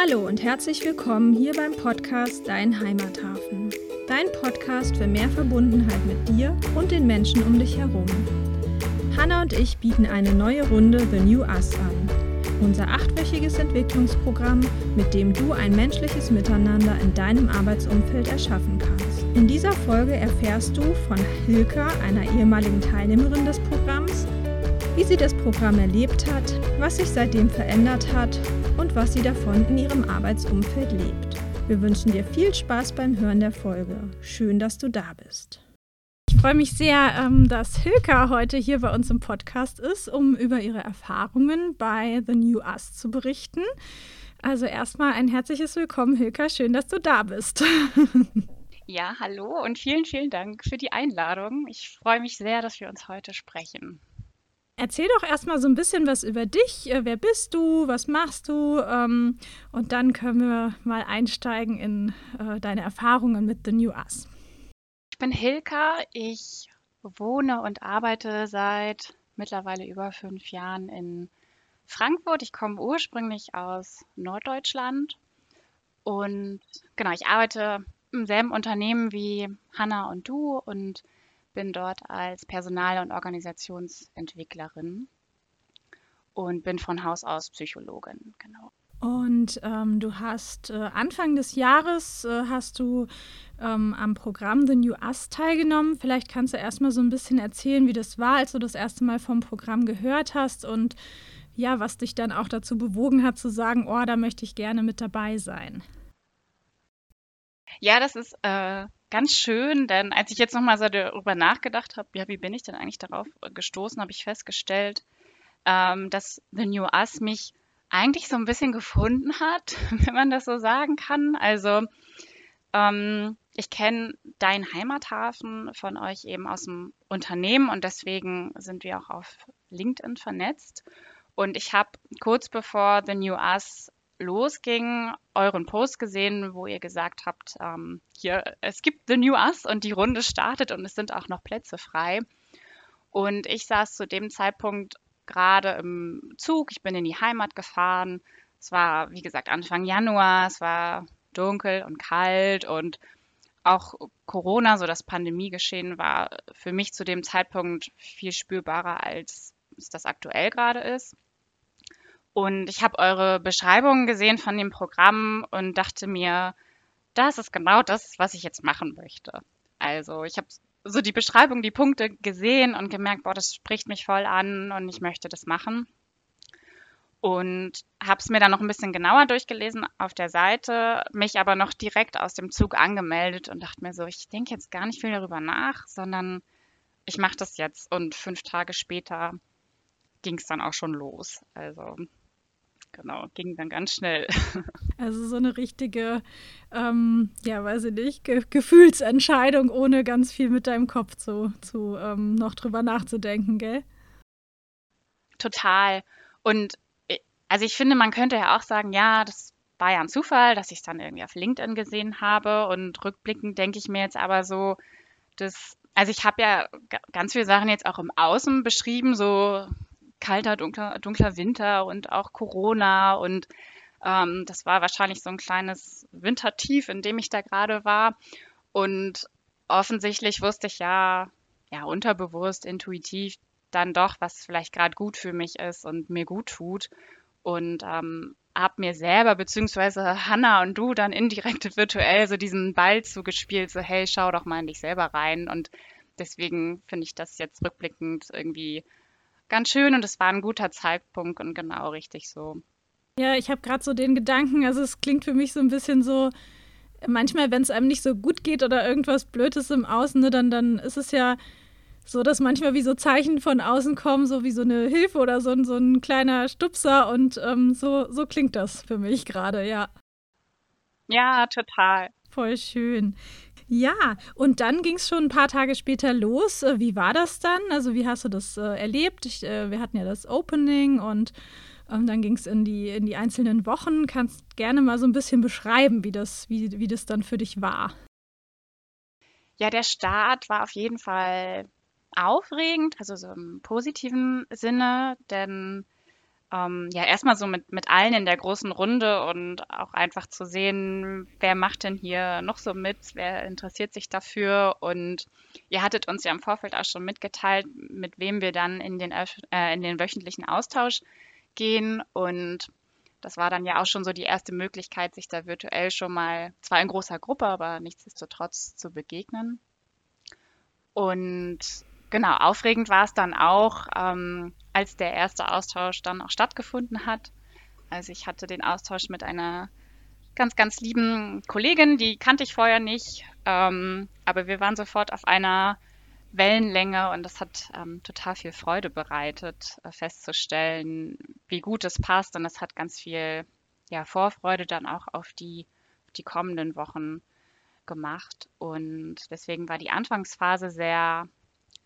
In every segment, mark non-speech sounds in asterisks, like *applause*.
Hallo und herzlich willkommen hier beim Podcast Dein Heimathafen. Dein Podcast für mehr Verbundenheit mit dir und den Menschen um dich herum. Hanna und ich bieten eine neue Runde The New Us an. Unser achtwöchiges Entwicklungsprogramm, mit dem du ein menschliches Miteinander in deinem Arbeitsumfeld erschaffen kannst. In dieser Folge erfährst du von Hilka, einer ehemaligen Teilnehmerin des Programms, wie sie das Programm erlebt hat, was sich seitdem verändert hat was sie davon in ihrem Arbeitsumfeld lebt. Wir wünschen dir viel Spaß beim Hören der Folge. Schön, dass du da bist. Ich freue mich sehr, ähm, dass Hilka heute hier bei uns im Podcast ist, um über ihre Erfahrungen bei The New Us zu berichten. Also erstmal ein herzliches Willkommen, Hilka. Schön, dass du da bist. *laughs* Ja, hallo und vielen, vielen Dank für die Einladung. Ich freue mich sehr, dass wir uns heute sprechen. Erzähl doch erstmal so ein bisschen was über dich. Äh, wer bist du? Was machst du? Ähm, und dann können wir mal einsteigen in äh, deine Erfahrungen mit The New Us. Ich bin Hilka. Ich wohne und arbeite seit mittlerweile über fünf Jahren in Frankfurt. Ich komme ursprünglich aus Norddeutschland. Und genau, ich arbeite im selben Unternehmen wie Hanna und du und bin dort als Personal- und Organisationsentwicklerin und bin von Haus aus Psychologin, genau. Und ähm, du hast äh, Anfang des Jahres äh, hast du ähm, am Programm The New Us teilgenommen. Vielleicht kannst du erstmal so ein bisschen erzählen, wie das war, als du das erste Mal vom Programm gehört hast und ja, was dich dann auch dazu bewogen hat zu sagen, oh, da möchte ich gerne mit dabei sein. Ja, das ist äh, ganz schön, denn als ich jetzt nochmal so darüber nachgedacht habe, ja, wie bin ich denn eigentlich darauf gestoßen, habe ich festgestellt, ähm, dass The New Us mich eigentlich so ein bisschen gefunden hat, *laughs* wenn man das so sagen kann. Also ähm, ich kenne deinen Heimathafen von euch eben aus dem Unternehmen und deswegen sind wir auch auf LinkedIn vernetzt. Und ich habe kurz bevor The New Us losging, euren Post gesehen, wo ihr gesagt habt, ähm, hier, es gibt The New Us und die Runde startet und es sind auch noch Plätze frei. Und ich saß zu dem Zeitpunkt gerade im Zug, ich bin in die Heimat gefahren. Es war, wie gesagt, Anfang Januar, es war dunkel und kalt und auch Corona, so das Pandemiegeschehen, war für mich zu dem Zeitpunkt viel spürbarer, als es das aktuell gerade ist. Und ich habe eure Beschreibungen gesehen von dem Programm und dachte mir, das ist genau das, was ich jetzt machen möchte. Also ich habe so die Beschreibung, die Punkte gesehen und gemerkt, boah, das spricht mich voll an und ich möchte das machen. Und habe es mir dann noch ein bisschen genauer durchgelesen auf der Seite, mich aber noch direkt aus dem Zug angemeldet und dachte mir so, ich denke jetzt gar nicht viel darüber nach, sondern ich mache das jetzt. Und fünf Tage später ging es dann auch schon los. Also genau, ging dann ganz schnell. *laughs* Also so eine richtige, ähm, ja, weiß ich nicht, Ge Gefühlsentscheidung, ohne ganz viel mit deinem Kopf zu, zu ähm, noch drüber nachzudenken, gell? Total. Und äh, also ich finde, man könnte ja auch sagen, ja, das war ja ein Zufall, dass ich es dann irgendwie auf LinkedIn gesehen habe. Und rückblickend denke ich mir jetzt aber so, dass, also ich habe ja ganz viele Sachen jetzt auch im Außen beschrieben, so kalter, dunkler, dunkler Winter und auch Corona und ähm, das war wahrscheinlich so ein kleines Wintertief, in dem ich da gerade war. Und offensichtlich wusste ich ja, ja, unterbewusst, intuitiv dann doch, was vielleicht gerade gut für mich ist und mir gut tut. Und ähm, habe mir selber, beziehungsweise Hanna und du dann indirekt *laughs* virtuell so diesen Ball zugespielt, so hey, schau doch mal in dich selber rein. Und deswegen finde ich das jetzt rückblickend irgendwie ganz schön und es war ein guter Zeitpunkt und genau richtig so. Ja, ich habe gerade so den Gedanken, also es klingt für mich so ein bisschen so, manchmal, wenn es einem nicht so gut geht oder irgendwas Blödes im Außen, ne, dann, dann ist es ja so, dass manchmal wie so Zeichen von außen kommen, so wie so eine Hilfe oder so, so ein kleiner Stupser und ähm, so, so klingt das für mich gerade, ja. Ja, total. Voll schön. Ja, und dann ging es schon ein paar Tage später los. Äh, wie war das dann? Also wie hast du das äh, erlebt? Ich, äh, wir hatten ja das Opening und ähm, dann ging es in die, in die einzelnen Wochen. Kannst gerne mal so ein bisschen beschreiben, wie das, wie, wie das dann für dich war. Ja, der Start war auf jeden Fall aufregend, also so im positiven Sinne, denn ähm, ja erstmal so mit, mit allen in der großen Runde und auch einfach zu sehen, wer macht denn hier noch so mit, wer interessiert sich dafür und ihr hattet uns ja im Vorfeld auch schon mitgeteilt, mit wem wir dann in den, äh, in den wöchentlichen Austausch gehen und das war dann ja auch schon so die erste Möglichkeit, sich da virtuell schon mal, zwar in großer Gruppe, aber nichtsdestotrotz zu begegnen. Und genau, aufregend war es dann auch, ähm, als der erste Austausch dann auch stattgefunden hat. Also ich hatte den Austausch mit einer ganz, ganz lieben Kollegin, die kannte ich vorher nicht, ähm, aber wir waren sofort auf einer Wellenlänge und das hat ähm, total viel Freude bereitet, äh, festzustellen, wie gut es passt und es hat ganz viel ja, Vorfreude dann auch auf die, die kommenden Wochen gemacht und deswegen war die Anfangsphase sehr,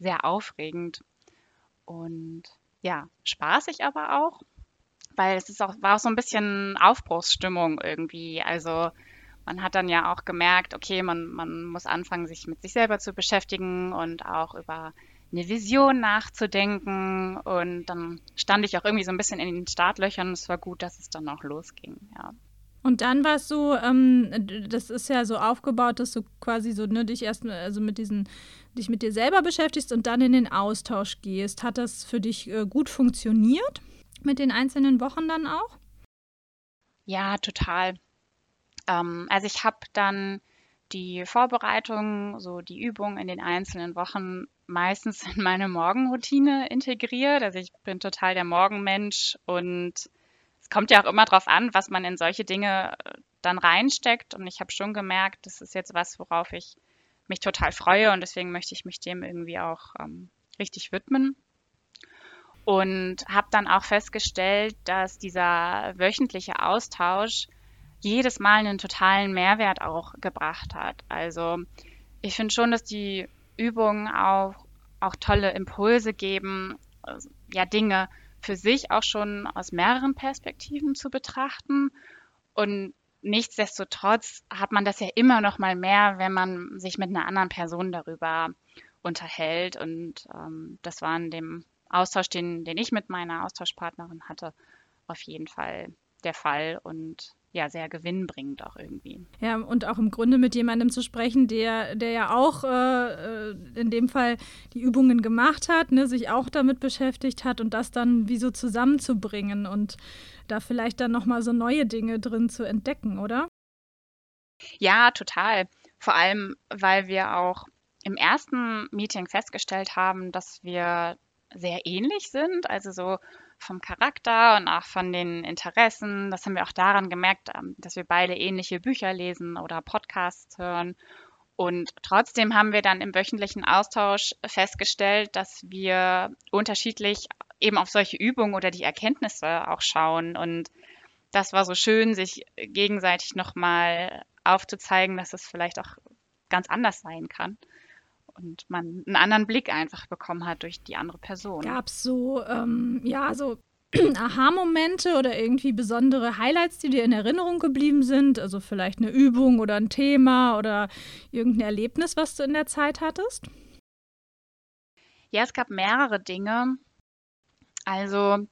sehr aufregend und ja, spaßig aber auch, weil es ist auch, war auch so ein bisschen Aufbruchsstimmung irgendwie. Also man hat dann ja auch gemerkt, okay, man, man muss anfangen, sich mit sich selber zu beschäftigen und auch über eine Vision nachzudenken. Und dann stand ich auch irgendwie so ein bisschen in den Startlöchern. Es war gut, dass es dann auch losging, ja. Und dann war es so, ähm, das ist ja so aufgebaut, dass du quasi so ne, dich erst also mit diesen, dich mit dir selber beschäftigst und dann in den Austausch gehst. Hat das für dich äh, gut funktioniert mit den einzelnen Wochen dann auch? Ja, total. Ähm, also ich habe dann die Vorbereitung, so die Übung in den einzelnen Wochen meistens in meine Morgenroutine integriert. Also ich bin total der Morgenmensch und kommt ja auch immer darauf an, was man in solche Dinge äh, dann reinsteckt. Und ich habe schon gemerkt, das ist jetzt was, worauf ich mich total freue und deswegen möchte ich mich dem irgendwie auch ähm, richtig widmen. Und habe dann auch festgestellt, dass dieser wöchentliche Austausch jedes Mal einen totalen Mehrwert auch gebracht hat. Also ich finde schon, dass die Übungen auch, auch tolle Impulse geben, also, ja, Dinge für sich auch schon aus mehreren Perspektiven zu betrachten. Und nichtsdestotrotz hat man das ja immer noch mal mehr, wenn man sich mit einer anderen Person darüber unterhält. Und ähm, das war in dem Austausch, den, den ich mit meiner Austauschpartnerin hatte, auf jeden Fall der Fall. Und ja sehr gewinnbringend auch irgendwie. Ja, und auch im Grunde mit jemandem zu sprechen, der, der ja auch äh, äh, in dem Fall die Übungen gemacht hat, ne, sich auch damit beschäftigt hat und das dann wie so zusammenzubringen und da vielleicht dann nochmal so neue Dinge drin zu entdecken, oder? Ja, total. Vor allem, weil wir auch im ersten Meeting festgestellt haben, dass wir sehr ähnlich sind. Also so vom Charakter und auch von den Interessen. Das haben wir auch daran gemerkt, ähm, dass wir beide ähnliche Bücher lesen oder Podcasts hören. Und trotzdem haben wir dann im wöchentlichen Austausch festgestellt, dass wir unterschiedlich eben auf solche Übungen oder die Erkenntnisse auch schauen. Und das war so schön, sich gegenseitig nochmal aufzuzeigen, dass es vielleicht auch ganz anders sein kann und man einen anderen Blick einfach bekommen hat durch die andere Person. Gab es so, ähm, ja, so *clears throat* Aha-Momente oder irgendwie besondere Highlights, die dir in Erinnerung geblieben sind? Also vielleicht eine Übung oder ein Thema oder irgendein Erlebnis, was du in der Zeit hattest? Ja, es gab mehrere Dinge. Also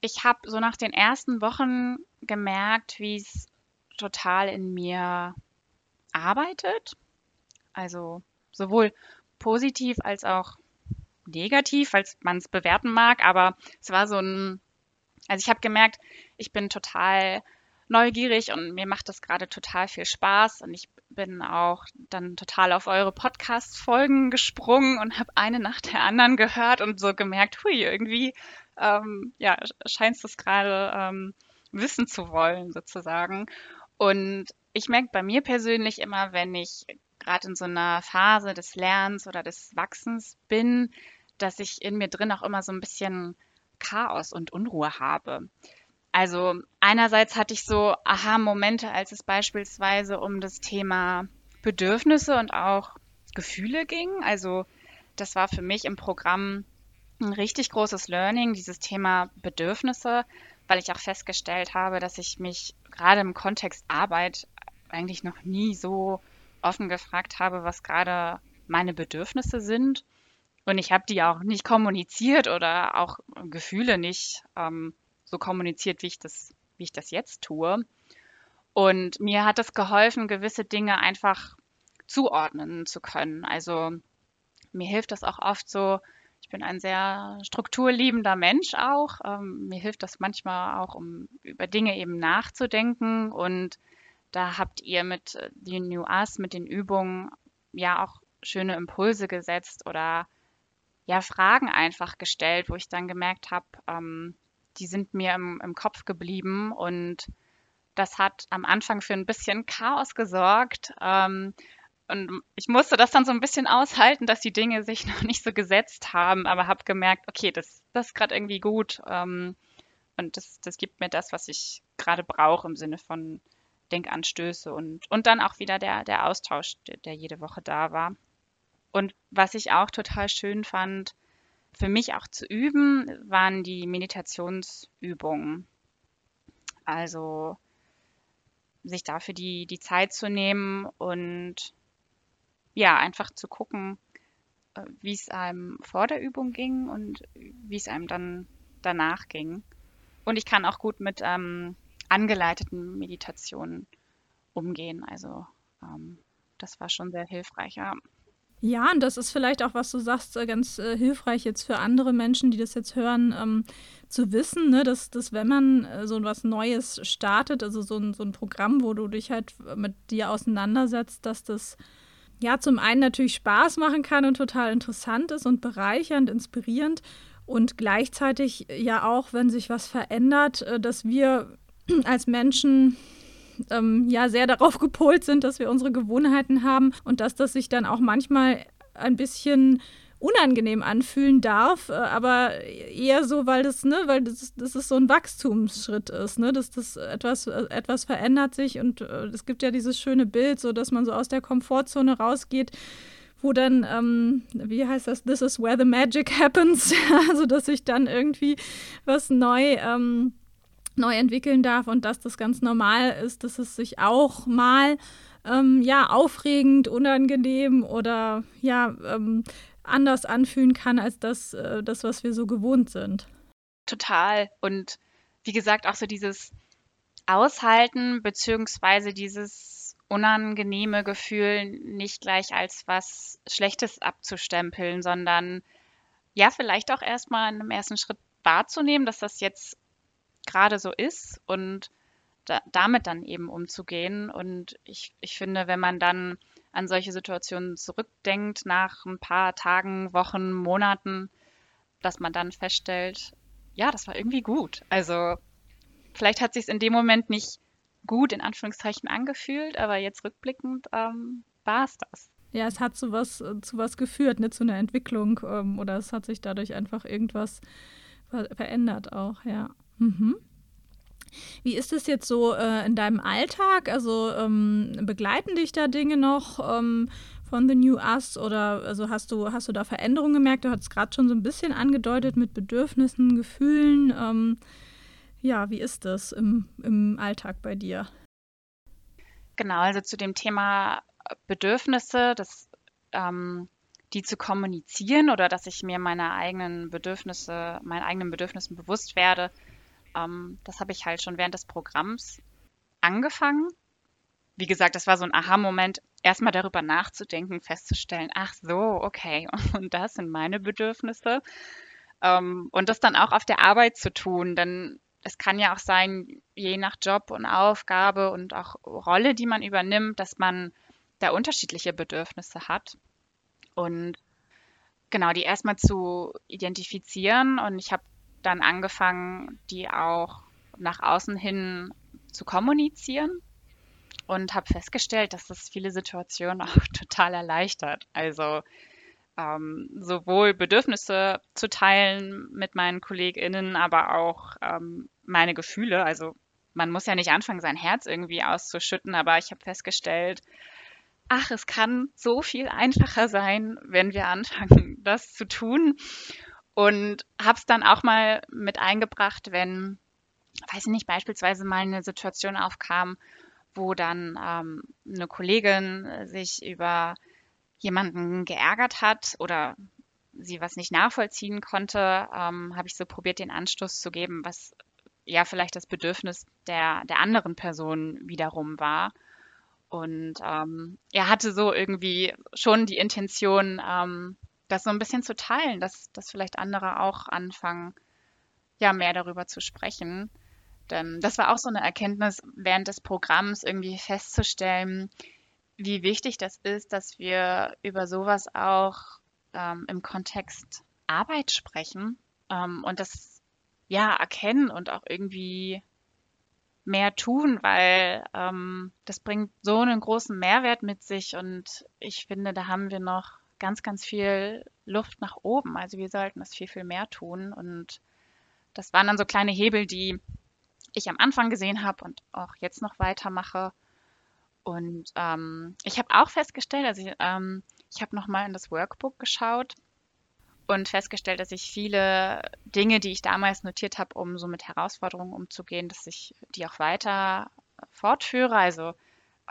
ich habe so nach den ersten Wochen gemerkt, wie es total in mir arbeitet. Also sowohl positiv als auch negativ, falls man es bewerten mag, aber es war so ein, also ich habe gemerkt, ich bin total neugierig und mir macht das gerade total viel Spaß und ich bin auch dann total auf eure Podcast-Folgen gesprungen und habe eine nach der anderen gehört und so gemerkt, hui, irgendwie ähm, ja, scheinst du es gerade ähm, wissen zu wollen sozusagen. Und ich merke bei mir persönlich immer, wenn ich gerade in so einer Phase des Lernens oder des Wachsens bin, dass ich in mir drin auch immer so ein bisschen Chaos und Unruhe habe. Also einerseits hatte ich so Aha-Momente, als es beispielsweise um das Thema Bedürfnisse und auch Gefühle ging. Also das war für mich im Programm ein richtig großes Learning, dieses Thema Bedürfnisse, weil ich auch festgestellt habe, dass ich mich gerade im Kontext Arbeit eigentlich noch nie so offen gefragt habe, was gerade meine Bedürfnisse sind. Und ich habe die auch nicht kommuniziert oder auch Gefühle nicht ähm, so kommuniziert, wie ich das, wie ich das jetzt tue. Und mir hat es geholfen, gewisse Dinge einfach zuordnen zu können. Also mir hilft das auch oft so, ich bin ein sehr strukturliebender Mensch auch. Ähm, mir hilft das manchmal auch, um über Dinge eben nachzudenken. Und da habt ihr mit äh, The New Us, mit den Übungen ja auch schöne Impulse gesetzt oder ja Fragen einfach gestellt, wo ich dann gemerkt habe, ähm, die sind mir im, im Kopf geblieben und das hat am Anfang für ein bisschen Chaos gesorgt. Ähm, und ich musste das dann so ein bisschen aushalten, dass die Dinge sich *laughs* noch nicht so gesetzt haben, aber habe gemerkt, okay, das, das ist gerade irgendwie gut. Ähm, und das, das gibt mir das, was ich gerade brauche im Sinne von Denkanstöße und, und dann auch wieder der, der Austausch, der, jede Woche da war. Und was ich auch total schön fand, für mich auch zu üben, waren die Meditationsübungen. Also sich dafür die, die Zeit zu nehmen und ja, einfach zu gucken, äh, wie es einem vor der Übung ging und wie es einem dann danach ging. Und ich kann auch gut mit ähm, angeleiteten Meditationen umgehen. Also ähm, das war schon sehr hilfreich. Ja. Ja, und das ist vielleicht auch, was du sagst, äh, ganz äh, hilfreich jetzt für andere Menschen, die das jetzt hören, ähm, zu wissen, ne, dass, dass wenn man äh, so was Neues startet, also so ein, so ein Programm, wo du dich halt mit dir auseinandersetzt, dass das ja zum einen natürlich Spaß machen kann und total interessant ist und bereichernd, inspirierend und gleichzeitig ja auch, wenn sich was verändert, äh, dass wir *clears throat* als Menschen ähm, ja sehr darauf *laughs* gepolt sind, dass wir unsere Gewohnheiten haben und dass das sich dann auch manchmal ein bisschen unangenehm anfühlen darf, äh, aber eher so, weil das, ne, weil das, das ist so ein Wachstumsschritt ist, ne, dass das etwas, äh, etwas verändert sich und äh, es gibt ja dieses schöne Bild, so dass man so aus der Komfortzone rausgeht, wo dann, ähm, wie heißt das, this is where the magic *laughs* happens, also dass sich dann irgendwie was neu ähm, neu entwickeln darf und dass das ganz normal ist, dass es sich auch mal ähm, ja aufregend, unangenehm oder ja ähm, anders anfühlen kann als das, äh, das, was wir so gewohnt sind. Total. Und wie gesagt, auch so dieses Aushalten beziehungsweise dieses unangenehme Gefühl nicht gleich als was Schlechtes abzustempeln, sondern ja, vielleicht auch erstmal in einem ersten Schritt wahrzunehmen, dass das jetzt gerade so ist und da, damit dann eben umzugehen. Und ich, ich finde, wenn man dann an solche Situationen zurückdenkt, nach ein paar Tagen, Wochen, Monaten, dass man dann feststellt, ja, das war irgendwie gut. Also vielleicht hat sich es in dem Moment nicht gut in Anführungszeichen angefühlt, aber jetzt rückblickend ähm, war es das. Ja, es hat zu was, zu was geführt, ne, zu einer Entwicklung ähm, oder es hat sich dadurch einfach irgendwas ver verändert auch, ja. Mhm. Wie ist es jetzt so äh, in deinem Alltag? Also ähm, begleiten dich da Dinge noch ähm, von The New Us oder also hast du, hast du da Veränderungen gemerkt? Du hattest gerade schon so ein bisschen angedeutet mit Bedürfnissen, Gefühlen. Ähm, ja, wie ist das im, im Alltag bei dir? Genau, also zu dem Thema Bedürfnisse, das, ähm, die zu kommunizieren oder dass ich mir meine eigenen Bedürfnisse, meinen eigenen Bedürfnissen bewusst werde, ähm, das habe ich halt schon während des Programms angefangen. Wie gesagt, das war so ein Aha-Moment, erstmal darüber nachzudenken, festzustellen, ach so, okay, *laughs* und das sind meine Bedürfnisse. Ähm, und das dann auch auf der Arbeit zu tun, denn es kann ja auch sein, je nach Job und Aufgabe und auch Rolle, die man übernimmt, dass man da unterschiedliche Bedürfnisse hat. Und genau, die erstmal zu identifizieren. Und ich habe dann angefangen, die auch nach außen hin zu kommunizieren und habe festgestellt, dass das viele Situationen *laughs* auch total erleichtert. Also ähm, sowohl Bedürfnisse zu teilen mit meinen KollegInnen, aber auch ähm, meine Gefühle. Also man muss ja nicht anfangen, sein Herz irgendwie auszuschütten, aber ich habe festgestellt, ach, es kann so viel einfacher sein, wenn wir anfangen, das zu tun. Und habe es dann auch mal mit eingebracht, wenn, weiß ich nicht, beispielsweise mal eine Situation aufkam, wo dann ähm, eine Kollegin sich über jemanden geärgert hat oder sie was nicht nachvollziehen konnte, ähm, habe ich so probiert, den Anstoß zu geben, was, ja vielleicht das Bedürfnis der, der anderen Person wiederum war. Und ähm, er hatte so irgendwie schon die Intention, ähm, das so ein bisschen zu teilen, dass, dass vielleicht andere auch anfangen, ja, mehr darüber zu sprechen. Denn das war auch so eine Erkenntnis während des Programms, irgendwie festzustellen, wie wichtig das ist, dass wir über sowas auch ähm, im Kontext Arbeit sprechen ähm, und das ja erkennen und auch irgendwie mehr tun, weil ähm, das bringt so einen großen Mehrwert mit sich und ich finde, da haben wir noch ganz, ganz viel Luft nach oben. Also wir sollten das viel, viel mehr tun und das waren dann so kleine Hebel, die ich am Anfang gesehen habe und auch jetzt noch weitermache. Und ähm, ich habe auch festgestellt, also ich, ähm, ich habe nochmal in das Workbook geschaut und festgestellt, dass ich viele Dinge, die ich damals notiert habe, um so mit Herausforderungen umzugehen, dass ich die auch weiter fortführe. Also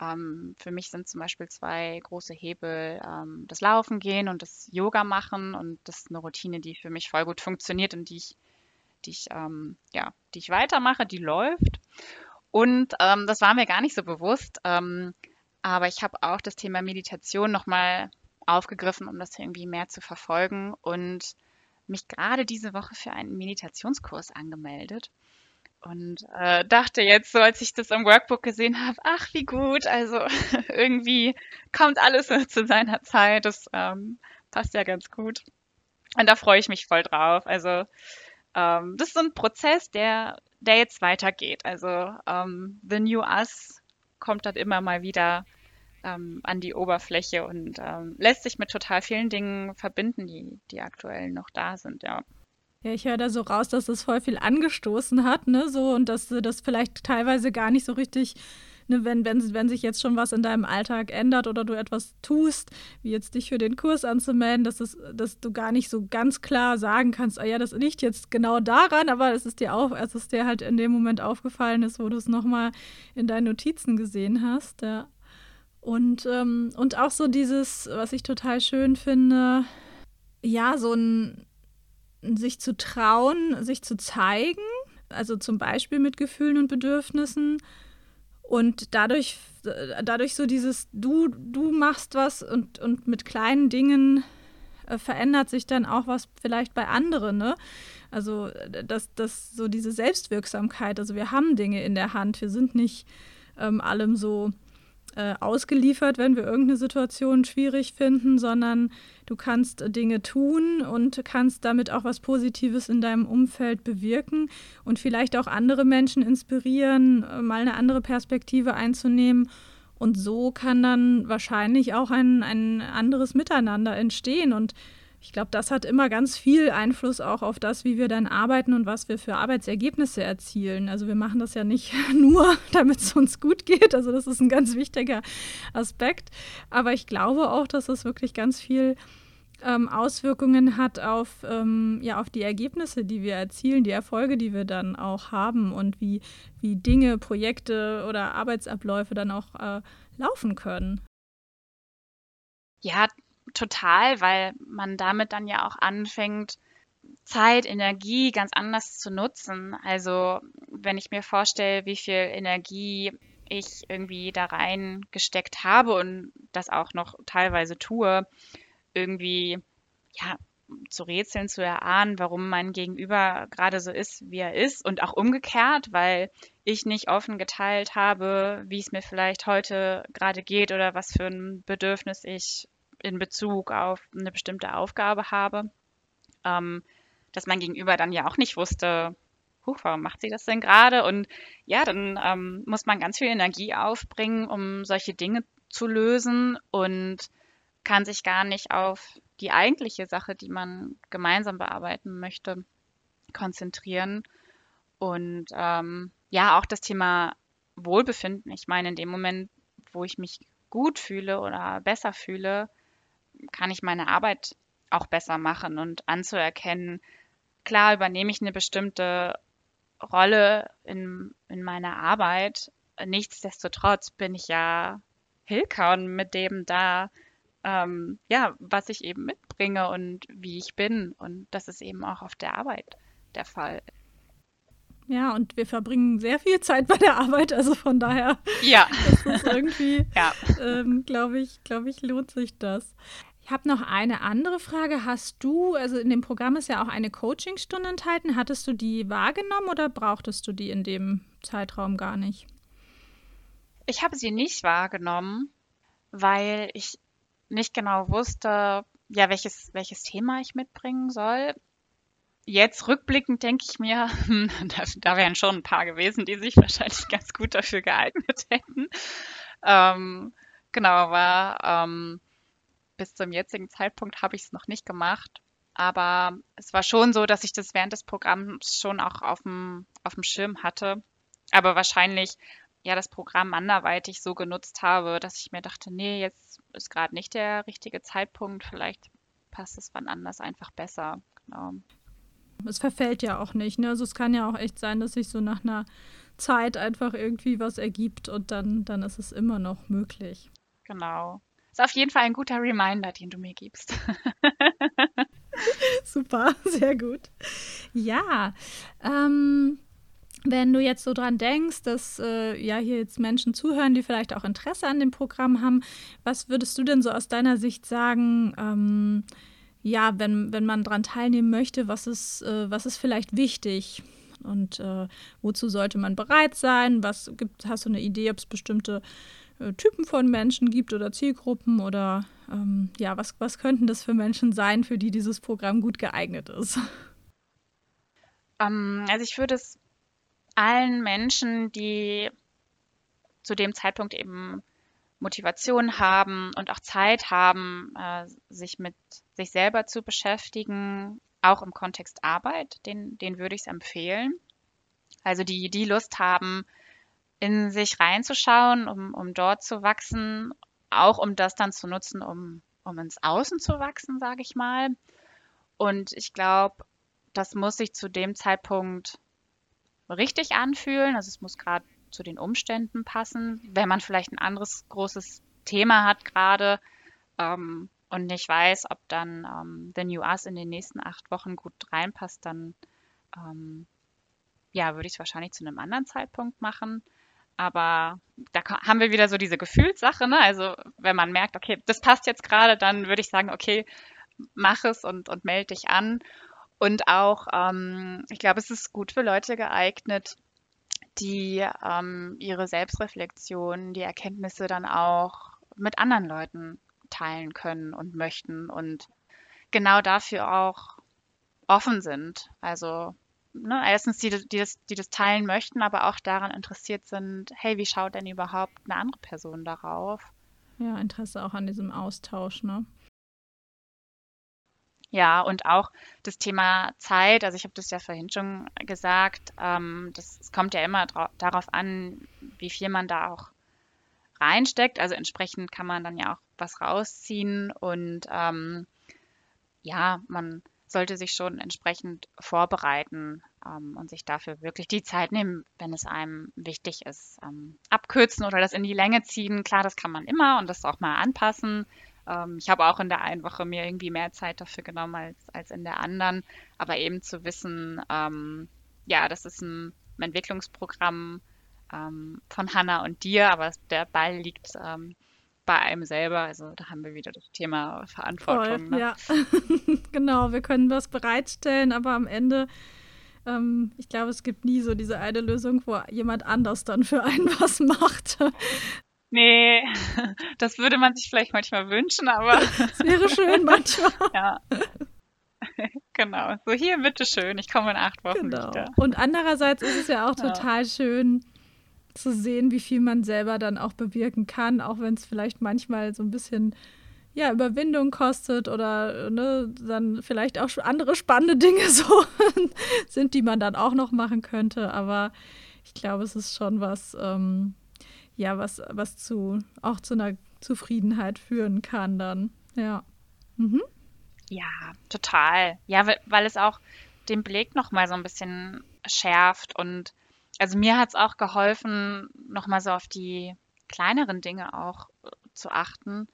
ähm, für mich sind zum Beispiel zwei große Hebel ähm, das Laufen gehen und das Yoga machen und das ist eine Routine, die für mich voll gut funktioniert und die ich, die ich, ähm, ja, die ich weitermache, die läuft. Und ähm, das war mir gar nicht so bewusst. Ähm, aber ich habe auch das Thema Meditation nochmal aufgegriffen, um das irgendwie mehr zu verfolgen und mich gerade diese Woche für einen Meditationskurs angemeldet und äh, dachte jetzt so, als ich das im Workbook gesehen habe, ach wie gut, also *laughs* irgendwie kommt alles zu seiner Zeit, das ähm, passt ja ganz gut und da freue ich mich voll drauf. Also ähm, das ist so ein Prozess, der der jetzt weitergeht. Also ähm, The New Us kommt dann immer mal wieder ähm, an die Oberfläche und ähm, lässt sich mit total vielen Dingen verbinden, die, die aktuell noch da sind, ja. Ja, ich höre da so raus, dass es voll viel angestoßen hat, ne, so und dass das vielleicht teilweise gar nicht so richtig Ne, wenn, wenn, wenn sich jetzt schon was in deinem Alltag ändert oder du etwas tust, wie jetzt dich für den Kurs anzumelden, dass, es, dass du gar nicht so ganz klar sagen kannst, ah ja, das liegt jetzt genau daran, aber es ist dir auch, es ist dir halt in dem Moment aufgefallen ist, wo du es nochmal in deinen Notizen gesehen hast. Ja. Und, ähm, und auch so dieses, was ich total schön finde, ja, so ein sich zu trauen, sich zu zeigen, also zum Beispiel mit Gefühlen und Bedürfnissen und dadurch, dadurch so dieses, du, du machst was und, und mit kleinen Dingen äh, verändert sich dann auch was vielleicht bei anderen, ne? Also das, das so diese Selbstwirksamkeit, also wir haben Dinge in der Hand, wir sind nicht ähm, allem so äh, ausgeliefert, wenn wir irgendeine Situation schwierig finden, sondern du kannst Dinge tun und kannst damit auch was Positives in deinem Umfeld bewirken und vielleicht auch andere Menschen inspirieren, äh, mal eine andere Perspektive einzunehmen. Und so kann dann wahrscheinlich auch ein, ein anderes Miteinander entstehen. Und ich glaube, das hat immer ganz viel Einfluss auch auf das, wie wir dann arbeiten und was wir für Arbeitsergebnisse erzielen. Also wir machen das ja nicht *laughs* nur, damit es uns gut geht. Also das ist ein ganz wichtiger Aspekt. Aber ich glaube auch, dass es wirklich ganz viel ähm, Auswirkungen hat auf, ähm, ja, auf die Ergebnisse, die wir erzielen, die Erfolge, die wir dann auch haben und wie, wie Dinge, Projekte oder Arbeitsabläufe dann auch äh, laufen können. Ja, total, weil man damit dann ja auch anfängt, Zeit, Energie ganz anders zu nutzen. Also wenn ich mir vorstelle, wie viel Energie ich irgendwie da reingesteckt habe und das auch noch teilweise tue, irgendwie ja zu rätseln, zu erahnen, warum mein Gegenüber gerade so ist, wie er ist und auch umgekehrt, weil ich nicht offen geteilt habe, wie es mir vielleicht heute gerade geht oder was für ein Bedürfnis ich in Bezug auf eine bestimmte Aufgabe habe, ähm, dass mein Gegenüber dann ja auch nicht wusste, huch, warum macht sie das denn gerade? Und ja, dann ähm, muss man ganz viel Energie aufbringen, um solche Dinge zu lösen und kann sich gar nicht auf die eigentliche Sache, die man gemeinsam bearbeiten möchte, konzentrieren. Und ähm, ja, auch das Thema Wohlbefinden. Ich meine, in dem Moment, wo ich mich gut fühle oder besser fühle, kann ich meine Arbeit auch besser machen und anzuerkennen, klar übernehme ich eine bestimmte Rolle in, in meiner Arbeit. Nichtsdestotrotz bin ich ja Hilka und mit dem da, ähm, ja, was ich eben mitbringe und wie ich bin. Und das ist eben auch auf der Arbeit der Fall. Ja, und wir verbringen sehr viel Zeit bei der Arbeit, also von daher ja. ist es irgendwie, *laughs* ja. ähm, glaube ich, glaube ich, lohnt sich das. Ich habe noch eine andere Frage. Hast du, also in dem Programm ist ja auch eine Coachingstunde enthalten. Hattest du die wahrgenommen oder brauchtest du die in dem Zeitraum gar nicht? Ich habe sie nicht wahrgenommen, weil ich nicht genau wusste, ja, welches, welches Thema ich mitbringen soll. Jetzt rückblickend denke ich mir, *laughs* da, da, wären schon ein paar gewesen, die sich wahrscheinlich *laughs* ganz gut dafür geeignet hätten. Ähm, genau, aber ähm, bis zum jetzigen Zeitpunkt habe ich es noch nicht gemacht. Aber es war schon so, dass ich das während des Programms schon auch auf dem, auf dem Schirm hatte. Aber wahrscheinlich ja das Programm anderweitig so genutzt habe, dass ich mir dachte, nee, jetzt ist gerade nicht der richtige Zeitpunkt. Vielleicht passt es wann anders einfach besser. Genau. Es verfällt ja auch nicht. Ne? Also es kann ja auch echt sein, dass sich so nach einer Zeit einfach irgendwie was ergibt und dann, dann ist es immer noch möglich. Genau. Ist auf jeden Fall ein guter Reminder, den du mir gibst. *laughs* Super, sehr gut. Ja, ähm, wenn du jetzt so dran denkst, dass äh, ja hier jetzt Menschen zuhören, die vielleicht auch Interesse an dem Programm haben, was würdest du denn so aus deiner Sicht sagen? Ähm, ja, wenn, wenn man daran teilnehmen möchte, was ist, äh, was ist vielleicht wichtig? Und äh, wozu sollte man bereit sein? Was gibt, hast du eine Idee, ob es bestimmte äh, Typen von Menschen gibt oder Zielgruppen oder ähm, ja, was, was könnten das für Menschen sein, für die dieses Programm gut geeignet ist? Ähm, also ich würde es allen Menschen, die zu dem Zeitpunkt eben Motivation haben und auch Zeit haben, äh, sich mit sich selber zu beschäftigen, auch im Kontext Arbeit, den, den würde ich es empfehlen. Also die, die Lust haben, in sich reinzuschauen, um, um dort zu wachsen, auch um das dann zu nutzen, um, um ins Außen zu wachsen, sage ich mal. Und ich glaube, das muss sich zu dem Zeitpunkt richtig anfühlen. Also es muss gerade zu den Umständen passen. Wenn man vielleicht ein anderes großes Thema hat gerade ähm, und nicht weiß, ob dann ähm, The New Us in den nächsten acht Wochen gut reinpasst, dann ähm, ja, würde ich es wahrscheinlich zu einem anderen Zeitpunkt machen. Aber da haben wir wieder so diese Gefühlssache. Ne? Also wenn man merkt, okay, das passt jetzt gerade, dann würde ich sagen, okay, mach es und, und melde dich an. Und auch, ähm, ich glaube, es ist gut für Leute geeignet, die ähm, ihre Selbstreflexion, die Erkenntnisse dann auch mit anderen Leuten teilen können und möchten und genau dafür auch offen sind. Also ne, erstens die, die, das, die das teilen möchten, aber auch daran interessiert sind, hey, wie schaut denn überhaupt eine andere Person darauf? Ja, Interesse auch an diesem Austausch, ne? Ja, und auch das Thema Zeit, also ich habe das ja vorhin schon gesagt, ähm, das, kommt ja immer darauf an, wie viel man da auch reinsteckt. Also entsprechend kann man dann ja auch was rausziehen und ähm, ja, man sollte sich schon entsprechend vorbereiten ähm, und sich dafür wirklich die Zeit nehmen, wenn es einem wichtig ist. Ähm, abkürzen oder das in die Länge ziehen, klar, das kann man immer und das auch mal anpassen. Ähm, ich habe auch in der einen Woche mir irgendwie mehr Zeit dafür genommen als, als in der anderen. Aber eben zu wissen, ähm, ja, das ist ein, ein Entwicklungsprogramm ähm, von Hannah und dir, aber der Ball liegt ähm, bei einem selber. Also da haben wir wieder das Thema Verantwortung. Voll, ne? Ja, *laughs* genau. Wir können was bereitstellen, aber am Ende ähm, ich glaube, es gibt nie so diese eine Lösung, wo jemand anders dann für einen was macht. Nee, *laughs* das würde man sich vielleicht manchmal wünschen, aber. Es wäre schön manchmal. *laughs* ja. *laughs* Genau. So hier, bitteschön, ich komme in acht Wochen genau. wieder. Und andererseits ist es ja auch total ja. schön zu sehen, wie viel man selber dann auch bewirken kann, auch wenn es vielleicht manchmal so ein bisschen ja, Überwindung kostet oder ne, dann vielleicht auch andere spannende Dinge so sind, die man dann auch noch machen könnte. Aber ich glaube, es ist schon was, ähm, ja, was, was zu auch zu einer Zufriedenheit führen kann dann. Ja. Mhm. Ja, total. Ja, weil, weil es auch den Blick nochmal so ein bisschen schärft und also mir hat es auch geholfen, nochmal so auf die kleineren Dinge auch äh, zu achten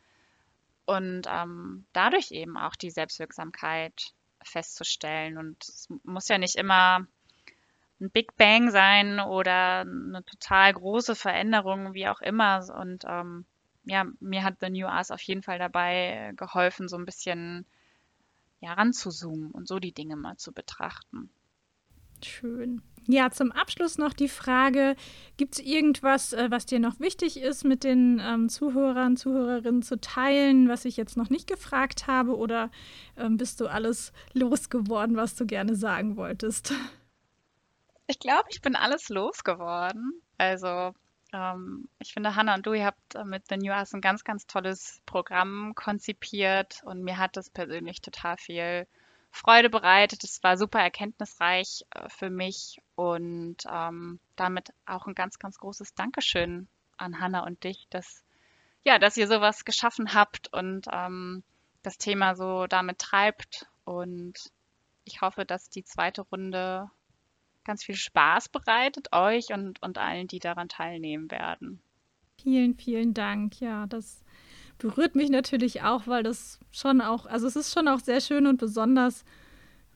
und ähm, dadurch eben auch die Selbstwirksamkeit festzustellen. Und es muss ja nicht immer ein Big Bang sein oder eine total große Veränderung, wie auch immer. Und ähm, ja, mir hat The New Us auf jeden Fall dabei geholfen, so ein bisschen ja, ranzuzoomen und so die Dinge mal zu betrachten. Schön. Ja, zum Abschluss noch die Frage: Gibt es irgendwas, äh, was dir noch wichtig ist, mit den ähm, Zuhörern, Zuhörerinnen zu teilen, was ich jetzt noch nicht gefragt habe? Oder ähm, bist du alles losgeworden, was du gerne sagen wolltest? Ich glaube, ich bin alles losgeworden. Also, ähm, ich finde, Hannah und du, ihr habt äh, mit The New Us ein ganz, ganz tolles Programm konzipiert und mir hat das persönlich total viel Freude bereitet. Es war super erkenntnisreich äh, für mich und ähm, damit auch ein ganz, ganz großes Dankeschön an Hanna und dich, dass, ja, dass ihr sowas geschaffen habt und ähm, das Thema so damit treibt. Und ich hoffe, dass die zweite Runde ganz viel Spaß bereitet, euch und, und allen, die daran teilnehmen werden. Vielen, vielen Dank. Ja, das berührt mich natürlich auch, weil das schon auch, also es ist schon auch sehr schön und besonders,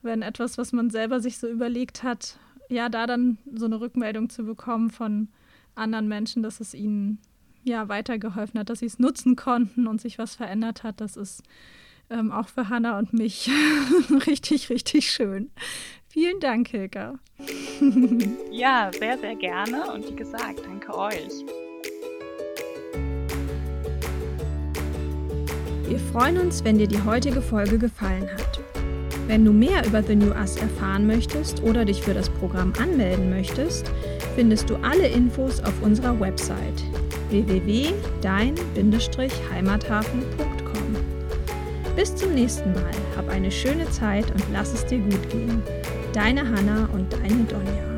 wenn etwas, was man selber sich so überlegt hat, ja, da dann so eine Rückmeldung zu bekommen von anderen Menschen, dass es ihnen ja weitergeholfen hat, dass sie es nutzen konnten und sich was verändert hat, das ist ähm, auch für Hannah und mich *laughs* richtig, richtig schön. Vielen Dank, Hilka. *laughs* ja, sehr, sehr gerne und wie gesagt, danke euch. Wir freuen uns, wenn dir die heutige Folge gefallen hat. Wenn du mehr über The New Us erfahren möchtest oder dich für das Programm anmelden möchtest, findest du alle Infos auf unserer Website www.dein-heimathafen.com. Bis zum nächsten Mal, hab eine schöne Zeit und lass es dir gut gehen. Deine Hanna und deine Donja.